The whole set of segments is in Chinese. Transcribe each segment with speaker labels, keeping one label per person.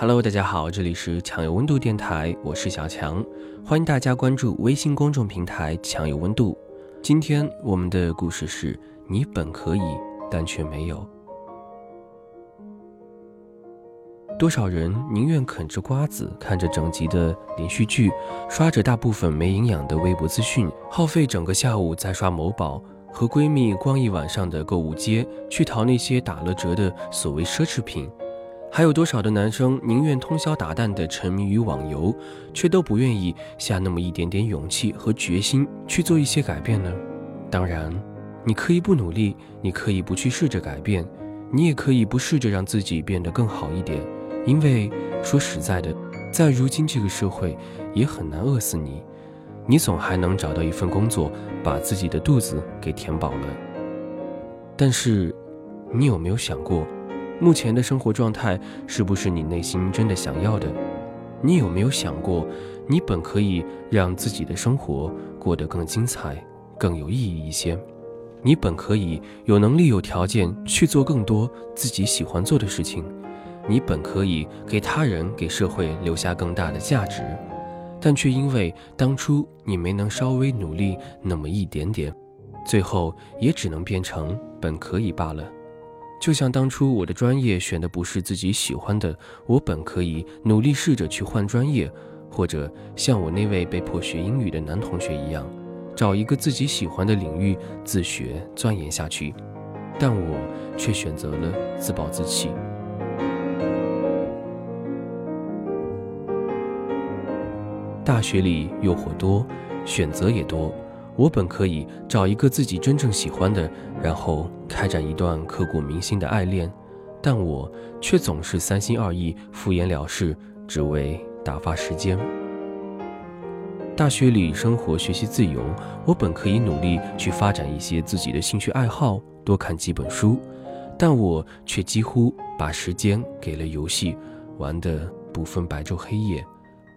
Speaker 1: Hello，大家好，这里是强有温度电台，我是小强，欢迎大家关注微信公众平台强有温度。今天我们的故事是你本可以，但却没有。多少人宁愿啃着瓜子，看着整集的连续剧，刷着大部分没营养的微博资讯，耗费整个下午在刷某宝，和闺蜜逛一晚上的购物街，去淘那些打了折的所谓奢侈品？还有多少的男生宁愿通宵达旦地沉迷于网游，却都不愿意下那么一点点勇气和决心去做一些改变呢？当然，你可以不努力，你可以不去试着改变，你也可以不试着让自己变得更好一点。因为说实在的，在如今这个社会，也很难饿死你，你总还能找到一份工作，把自己的肚子给填饱了。但是，你有没有想过，目前的生活状态是不是你内心真的想要的？你有没有想过，你本可以让自己的生活过得更精彩、更有意义一些？你本可以有能力、有条件去做更多自己喜欢做的事情。你本可以给他人、给社会留下更大的价值，但却因为当初你没能稍微努力那么一点点，最后也只能变成本可以罢了。就像当初我的专业选的不是自己喜欢的，我本可以努力试着去换专业，或者像我那位被迫学英语的男同学一样，找一个自己喜欢的领域自学钻研下去，但我却选择了自暴自弃。大学里诱惑多，选择也多。我本可以找一个自己真正喜欢的，然后开展一段刻骨铭心的爱恋，但我却总是三心二意、敷衍了事，只为打发时间。大学里生活学习自由，我本可以努力去发展一些自己的兴趣爱好，多看几本书，但我却几乎把时间给了游戏，玩得不分白昼黑夜。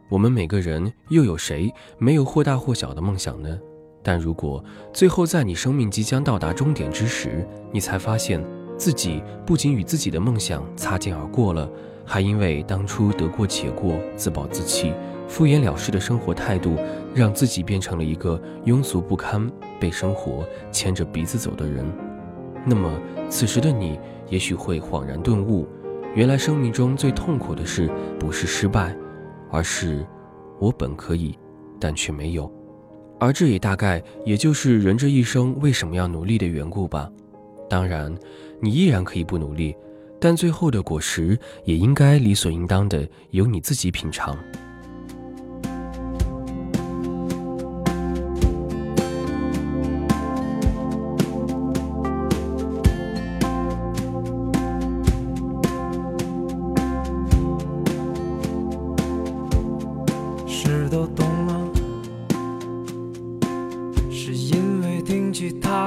Speaker 1: 我们每个人又有谁没有或大或小的梦想呢？但如果最后在你生命即将到达终点之时，你才发现自己不仅与自己的梦想擦肩而过了，还因为当初得过且过、自暴自弃、敷衍了事的生活态度，让自己变成了一个庸俗不堪、被生活牵着鼻子走的人。那么，此时的你也许会恍然顿悟，原来生命中最痛苦的事不是失败。而是，我本可以，但却没有，而这也大概也就是人这一生为什么要努力的缘故吧。当然，你依然可以不努力，但最后的果实也应该理所应当的由你自己品尝。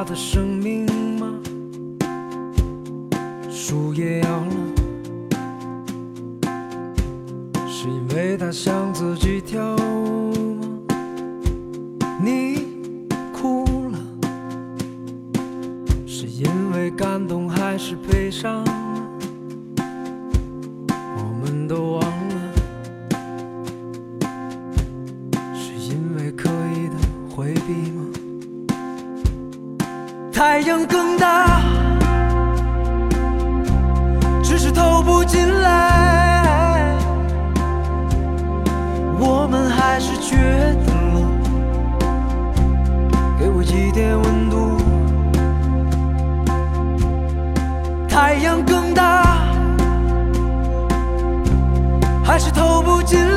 Speaker 2: 的生命吗？树叶摇了，是因为它想自己跳舞吗？你哭了，是因为感动还是悲伤？太阳更大，只是透不进来。我们还是觉得，给我一点温度。太阳更大，还是透不进来。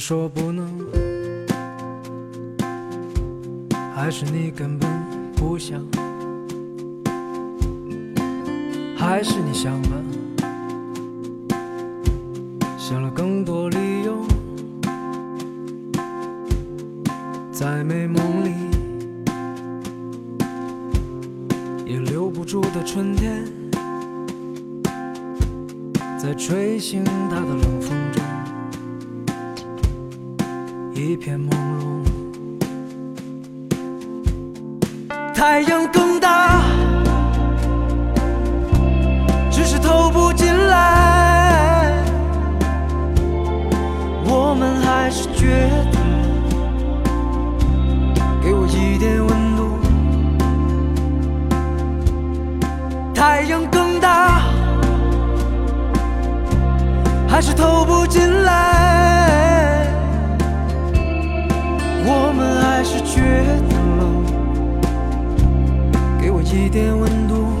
Speaker 2: 说不能，还是你根本不想。还是你想了，想了更多理由，在美梦里。也留不住的春天，在吹醒他的冷风。一片朦胧。太阳更大，只是透不进来。我们还是觉得，给我一点温度。太阳更大，还是透不进来。觉得冷。给我一点温度。